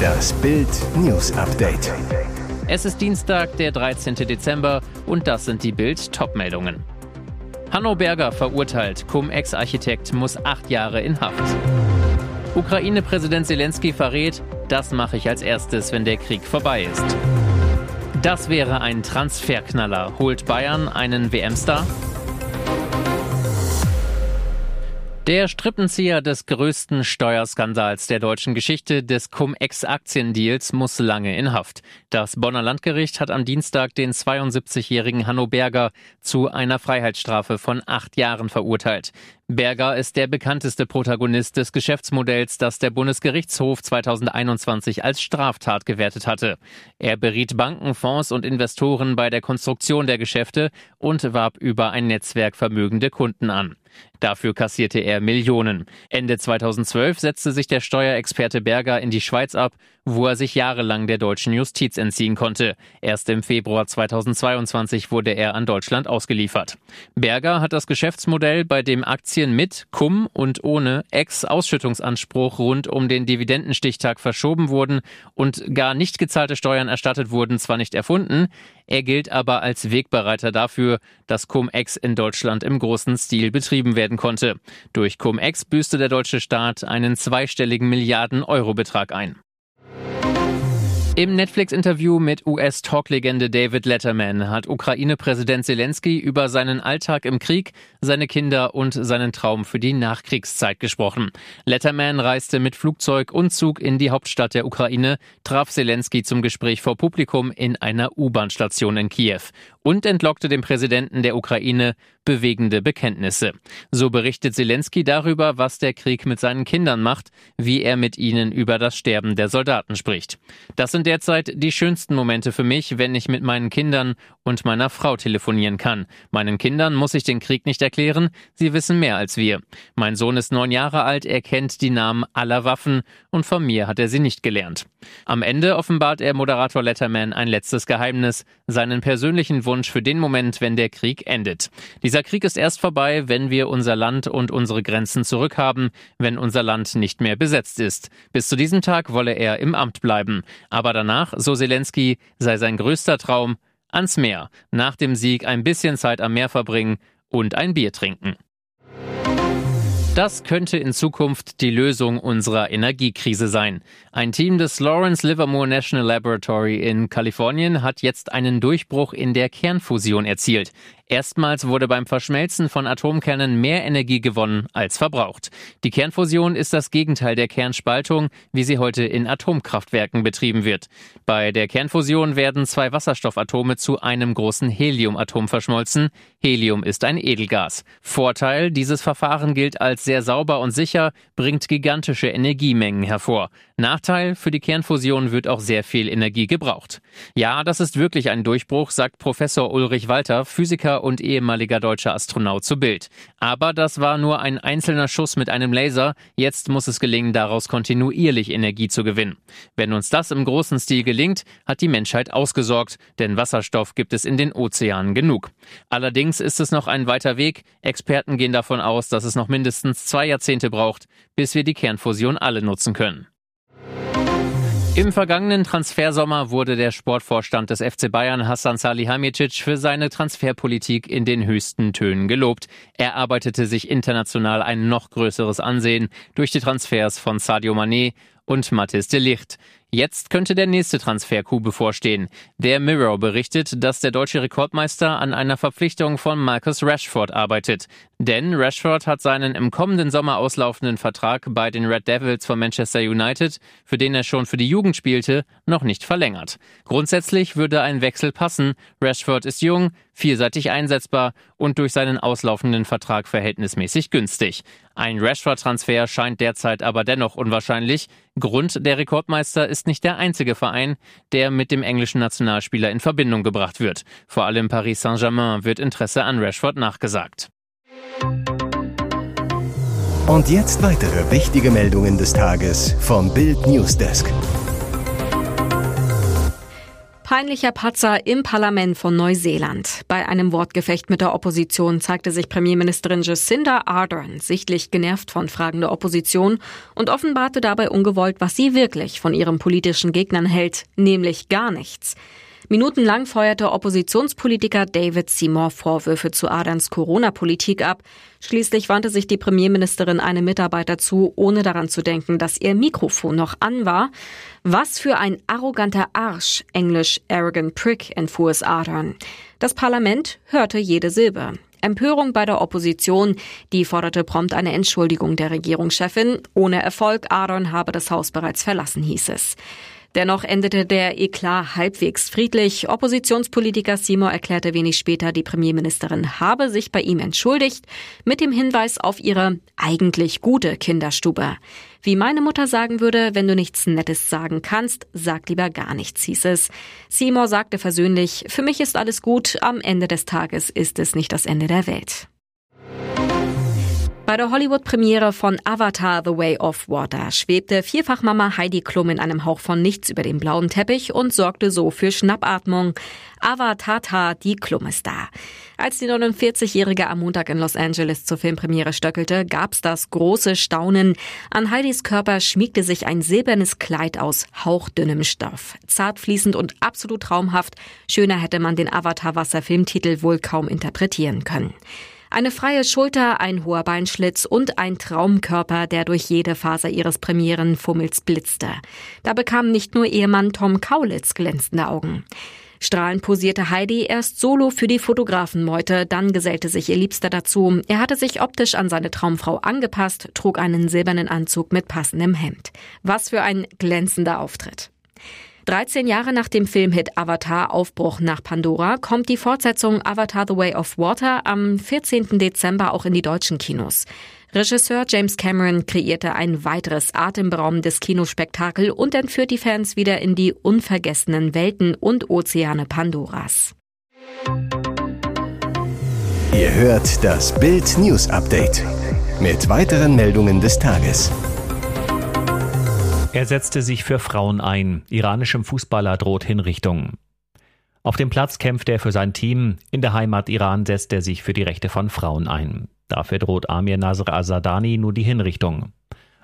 Das Bild News Update. Es ist Dienstag, der 13. Dezember und das sind die Bild Topmeldungen. Hanno Berger verurteilt, Cum-Ex-Architekt muss acht Jahre in Haft. Ukraine-Präsident Zelensky verrät, das mache ich als erstes, wenn der Krieg vorbei ist. Das wäre ein Transferknaller. Holt Bayern einen WM-Star? Der Strippenzieher des größten Steuerskandals der deutschen Geschichte des Cum-Ex-Aktiendeals muss lange in Haft. Das Bonner Landgericht hat am Dienstag den 72-jährigen Hanno Berger zu einer Freiheitsstrafe von acht Jahren verurteilt. Berger ist der bekannteste Protagonist des Geschäftsmodells, das der Bundesgerichtshof 2021 als Straftat gewertet hatte. Er beriet Banken, Fonds und Investoren bei der Konstruktion der Geschäfte und warb über ein Netzwerk vermögende Kunden an. Dafür kassierte er Millionen. Ende 2012 setzte sich der Steuerexperte Berger in die Schweiz ab, wo er sich jahrelang der deutschen Justiz entziehen konnte. Erst im Februar 2022 wurde er an Deutschland ausgeliefert. Berger hat das Geschäftsmodell, bei dem Aktien mit, cum und ohne Ex-Ausschüttungsanspruch rund um den Dividendenstichtag verschoben wurden und gar nicht gezahlte Steuern erstattet wurden, zwar nicht erfunden, er gilt aber als Wegbereiter dafür, dass Cum-Ex in Deutschland im großen Stil betrieben werden konnte. Durch Cum-Ex büßte der deutsche Staat einen zweistelligen Milliarden-Euro-Betrag ein. Im Netflix-Interview mit US-Talk-Legende David Letterman hat Ukraine-Präsident Zelensky über seinen Alltag im Krieg, seine Kinder und seinen Traum für die Nachkriegszeit gesprochen. Letterman reiste mit Flugzeug und Zug in die Hauptstadt der Ukraine, traf Zelensky zum Gespräch vor Publikum in einer U-Bahn-Station in Kiew und entlockte dem Präsidenten der Ukraine bewegende Bekenntnisse. So berichtet Zelensky darüber, was der Krieg mit seinen Kindern macht, wie er mit ihnen über das Sterben der Soldaten spricht. Das sind derzeit die schönsten Momente für mich, wenn ich mit meinen Kindern und meiner Frau telefonieren kann. Meinen Kindern muss ich den Krieg nicht erklären, sie wissen mehr als wir. Mein Sohn ist neun Jahre alt, er kennt die Namen aller Waffen und von mir hat er sie nicht gelernt. Am Ende offenbart er Moderator Letterman ein letztes Geheimnis, seinen persönlichen Wunsch für den Moment, wenn der Krieg endet. Dieser Krieg ist erst vorbei, wenn wir unser Land und unsere Grenzen zurückhaben, wenn unser Land nicht mehr besetzt ist. Bis zu diesem Tag wolle er im Amt bleiben. Aber danach, so Zelensky, sei sein größter Traum, ans Meer, nach dem Sieg ein bisschen Zeit am Meer verbringen und ein Bier trinken. Das könnte in Zukunft die Lösung unserer Energiekrise sein. Ein Team des Lawrence Livermore National Laboratory in Kalifornien hat jetzt einen Durchbruch in der Kernfusion erzielt. Erstmals wurde beim Verschmelzen von Atomkernen mehr Energie gewonnen als verbraucht. Die Kernfusion ist das Gegenteil der Kernspaltung, wie sie heute in Atomkraftwerken betrieben wird. Bei der Kernfusion werden zwei Wasserstoffatome zu einem großen Heliumatom verschmolzen. Helium ist ein Edelgas. Vorteil, dieses Verfahren gilt als sehr sauber und sicher, bringt gigantische Energiemengen hervor. Nachteil, für die Kernfusion wird auch sehr viel Energie gebraucht. Ja, das ist wirklich ein Durchbruch, sagt Professor Ulrich Walter, Physiker und ehemaliger deutscher Astronaut zu Bild. Aber das war nur ein einzelner Schuss mit einem Laser. Jetzt muss es gelingen, daraus kontinuierlich Energie zu gewinnen. Wenn uns das im großen Stil gelingt, hat die Menschheit ausgesorgt, denn Wasserstoff gibt es in den Ozeanen genug. Allerdings ist es noch ein weiter Weg. Experten gehen davon aus, dass es noch mindestens zwei Jahrzehnte braucht, bis wir die Kernfusion alle nutzen können. Im vergangenen Transfersommer wurde der Sportvorstand des FC Bayern Hassan Salihamidzic für seine Transferpolitik in den höchsten Tönen gelobt. Er arbeitete sich international ein noch größeres Ansehen durch die Transfers von Sadio Mané und Mathis de Licht. Jetzt könnte der nächste Transfer-Coup bevorstehen. Der Mirror berichtet, dass der deutsche Rekordmeister an einer Verpflichtung von Marcus Rashford arbeitet. Denn Rashford hat seinen im kommenden Sommer auslaufenden Vertrag bei den Red Devils von Manchester United, für den er schon für die Jugend spielte, noch nicht verlängert. Grundsätzlich würde ein Wechsel passen. Rashford ist jung, vielseitig einsetzbar und durch seinen auslaufenden Vertrag verhältnismäßig günstig. Ein Rashford-Transfer scheint derzeit aber dennoch unwahrscheinlich. Grund der Rekordmeister ist nicht der einzige Verein, der mit dem englischen Nationalspieler in Verbindung gebracht wird. Vor allem Paris Saint-Germain wird Interesse an Rashford nachgesagt. Und jetzt weitere wichtige Meldungen des Tages vom Bild Newsdesk. Peinlicher Patzer im Parlament von Neuseeland. Bei einem Wortgefecht mit der Opposition zeigte sich Premierministerin Jacinda Ardern sichtlich genervt von Fragen der Opposition und offenbarte dabei ungewollt, was sie wirklich von ihren politischen Gegnern hält, nämlich gar nichts. Minutenlang feuerte Oppositionspolitiker David Seymour Vorwürfe zu Adams Corona-Politik ab. Schließlich wandte sich die Premierministerin einem Mitarbeiter zu, ohne daran zu denken, dass ihr Mikrofon noch an war. Was für ein arroganter Arsch, englisch arrogant prick, entfuhr es Ardern. Das Parlament hörte jede Silbe. Empörung bei der Opposition, die forderte prompt eine Entschuldigung der Regierungschefin. Ohne Erfolg, Ardern habe das Haus bereits verlassen, hieß es. Dennoch endete der Eklat halbwegs friedlich. Oppositionspolitiker Seymour erklärte wenig später, die Premierministerin habe sich bei ihm entschuldigt, mit dem Hinweis auf ihre eigentlich gute Kinderstube. Wie meine Mutter sagen würde, wenn du nichts Nettes sagen kannst, sag lieber gar nichts, hieß es. Seymour sagte versöhnlich, für mich ist alles gut, am Ende des Tages ist es nicht das Ende der Welt. Bei der Hollywood-Premiere von Avatar The Way of Water schwebte Vierfachmama Heidi Klum in einem Hauch von nichts über den blauen Teppich und sorgte so für Schnappatmung. Avatar, die Klum ist da. Als die 49-Jährige am Montag in Los Angeles zur Filmpremiere stöckelte, gab's das große Staunen. An Heidis Körper schmiegte sich ein silbernes Kleid aus hauchdünnem Stoff. Zart fließend und absolut traumhaft. Schöner hätte man den Avatar-Wasser-Filmtitel wohl kaum interpretieren können. Eine freie Schulter, ein hoher Beinschlitz und ein Traumkörper, der durch jede Faser ihres Premierenfummels blitzte. Da bekam nicht nur Ehemann Tom Kaulitz glänzende Augen. Strahlend posierte Heidi erst solo für die Fotografenmeute, dann gesellte sich ihr Liebster dazu. Er hatte sich optisch an seine Traumfrau angepasst, trug einen silbernen Anzug mit passendem Hemd. Was für ein glänzender Auftritt. 13 Jahre nach dem Filmhit Avatar Aufbruch nach Pandora kommt die Fortsetzung Avatar The Way of Water am 14. Dezember auch in die deutschen Kinos. Regisseur James Cameron kreierte ein weiteres atemberaubendes Kinospektakel und entführt die Fans wieder in die unvergessenen Welten und Ozeane Pandoras. Ihr hört das Bild News Update mit weiteren Meldungen des Tages. Er setzte sich für Frauen ein. Iranischem Fußballer droht Hinrichtung. Auf dem Platz kämpft er für sein Team. In der Heimat Iran setzt er sich für die Rechte von Frauen ein. Dafür droht Amir Nasr Azadani nur die Hinrichtung.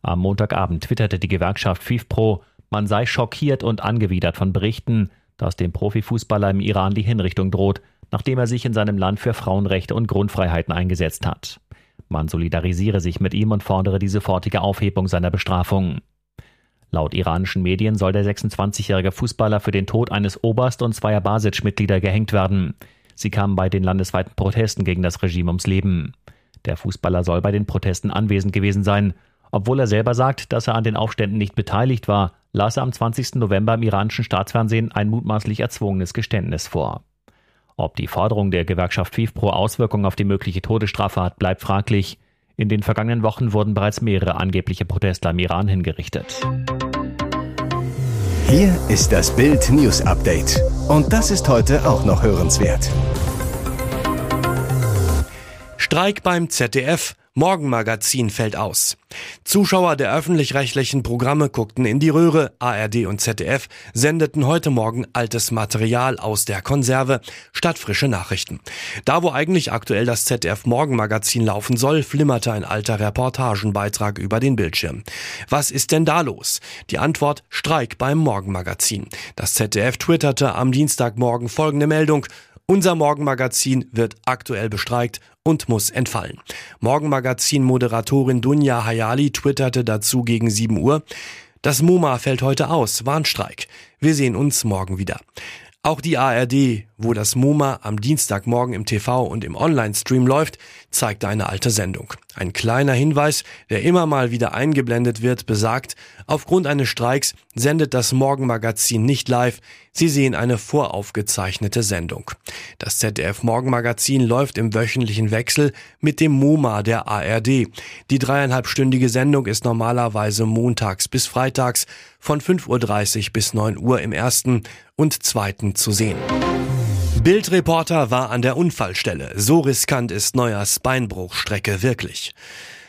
Am Montagabend twitterte die Gewerkschaft FIFPro, man sei schockiert und angewidert von Berichten, dass dem Profifußballer im Iran die Hinrichtung droht, nachdem er sich in seinem Land für Frauenrechte und Grundfreiheiten eingesetzt hat. Man solidarisiere sich mit ihm und fordere die sofortige Aufhebung seiner Bestrafung. Laut iranischen Medien soll der 26-jährige Fußballer für den Tod eines Oberst und zweier Basic-Mitglieder gehängt werden. Sie kamen bei den landesweiten Protesten gegen das Regime ums Leben. Der Fußballer soll bei den Protesten anwesend gewesen sein. Obwohl er selber sagt, dass er an den Aufständen nicht beteiligt war, las er am 20. November im iranischen Staatsfernsehen ein mutmaßlich erzwungenes Geständnis vor. Ob die Forderung der Gewerkschaft FIFPro Auswirkungen auf die mögliche Todesstrafe hat, bleibt fraglich. In den vergangenen Wochen wurden bereits mehrere angebliche Protestler im Iran hingerichtet. Hier ist das Bild News Update. Und das ist heute auch noch hörenswert. Streik beim ZDF. Morgenmagazin fällt aus. Zuschauer der öffentlich-rechtlichen Programme guckten in die Röhre. ARD und ZDF sendeten heute Morgen altes Material aus der Konserve statt frische Nachrichten. Da, wo eigentlich aktuell das ZDF Morgenmagazin laufen soll, flimmerte ein alter Reportagenbeitrag über den Bildschirm. Was ist denn da los? Die Antwort Streik beim Morgenmagazin. Das ZDF twitterte am Dienstagmorgen folgende Meldung. Unser Morgenmagazin wird aktuell bestreikt und muss entfallen. Morgenmagazin-Moderatorin Dunja Hayali twitterte dazu gegen 7 Uhr. Das MoMA fällt heute aus. Warnstreik. Wir sehen uns morgen wieder. Auch die ARD, wo das MoMA am Dienstagmorgen im TV und im Online-Stream läuft, zeigte eine alte Sendung. Ein kleiner Hinweis, der immer mal wieder eingeblendet wird, besagt, aufgrund eines Streiks sendet das Morgenmagazin nicht live, Sie sehen eine voraufgezeichnete Sendung. Das ZDF Morgenmagazin läuft im wöchentlichen Wechsel mit dem MoMA der ARD. Die dreieinhalbstündige Sendung ist normalerweise montags bis freitags von 5.30 Uhr bis 9 Uhr im ersten und zweiten zu sehen. Bildreporter war an der Unfallstelle. So riskant ist Neuers Beinbruchstrecke wirklich.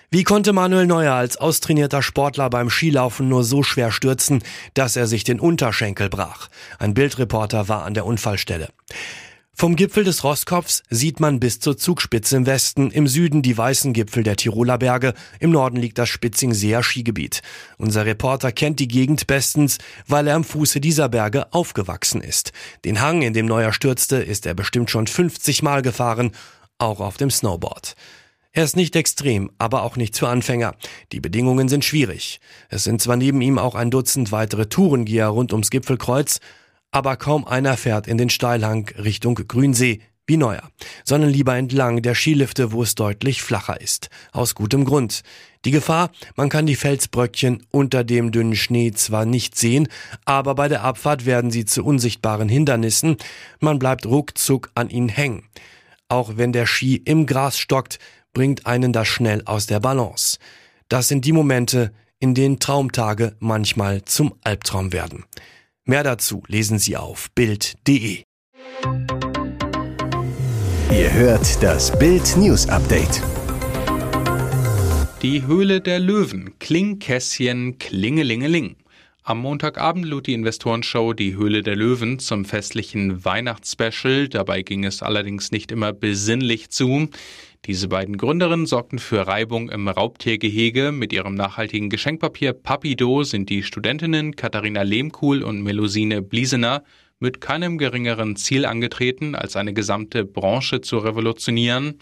Wie konnte Manuel Neuer als austrainierter Sportler beim Skilaufen nur so schwer stürzen, dass er sich den Unterschenkel brach? Ein Bildreporter war an der Unfallstelle. Vom Gipfel des Rosskopfs sieht man bis zur Zugspitze im Westen, im Süden die weißen Gipfel der Tiroler Berge, im Norden liegt das Spitzingseer Skigebiet. Unser Reporter kennt die Gegend bestens, weil er am Fuße dieser Berge aufgewachsen ist. Den Hang, in dem Neuer stürzte, ist er bestimmt schon 50 Mal gefahren, auch auf dem Snowboard. Er ist nicht extrem, aber auch nicht für Anfänger. Die Bedingungen sind schwierig. Es sind zwar neben ihm auch ein Dutzend weitere Tourengeher rund ums Gipfelkreuz, aber kaum einer fährt in den Steilhang Richtung Grünsee wie Neuer, sondern lieber entlang der Skilifte, wo es deutlich flacher ist. Aus gutem Grund. Die Gefahr, man kann die Felsbröckchen unter dem dünnen Schnee zwar nicht sehen, aber bei der Abfahrt werden sie zu unsichtbaren Hindernissen, man bleibt ruckzuck an ihnen hängen. Auch wenn der Ski im Gras stockt, bringt einen das schnell aus der Balance. Das sind die Momente, in denen Traumtage manchmal zum Albtraum werden. Mehr dazu lesen Sie auf Bild.de. Ihr hört das Bild News Update. Die Höhle der Löwen, Klingkässchen, Klingelingeling. Am Montagabend lud die Investorenshow Die Höhle der Löwen zum festlichen Weihnachtsspecial. Dabei ging es allerdings nicht immer besinnlich zu. Diese beiden Gründerinnen sorgten für Reibung im Raubtiergehege. Mit ihrem nachhaltigen Geschenkpapier Papido sind die Studentinnen Katharina Lehmkuhl und Melusine Bliesener mit keinem geringeren Ziel angetreten, als eine gesamte Branche zu revolutionieren.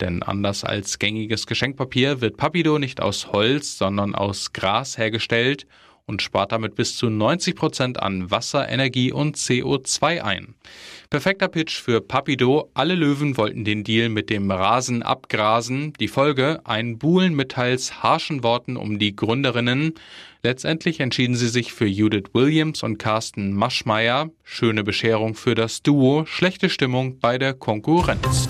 Denn anders als gängiges Geschenkpapier wird Papido nicht aus Holz, sondern aus Gras hergestellt und spart damit bis zu 90 Prozent an Wasser, Energie und CO2 ein. Perfekter Pitch für Papido. Alle Löwen wollten den Deal mit dem Rasen abgrasen. Die Folge? Ein Buhlen mit teils harschen Worten um die Gründerinnen. Letztendlich entschieden sie sich für Judith Williams und Carsten Maschmeyer. Schöne Bescherung für das Duo, schlechte Stimmung bei der Konkurrenz.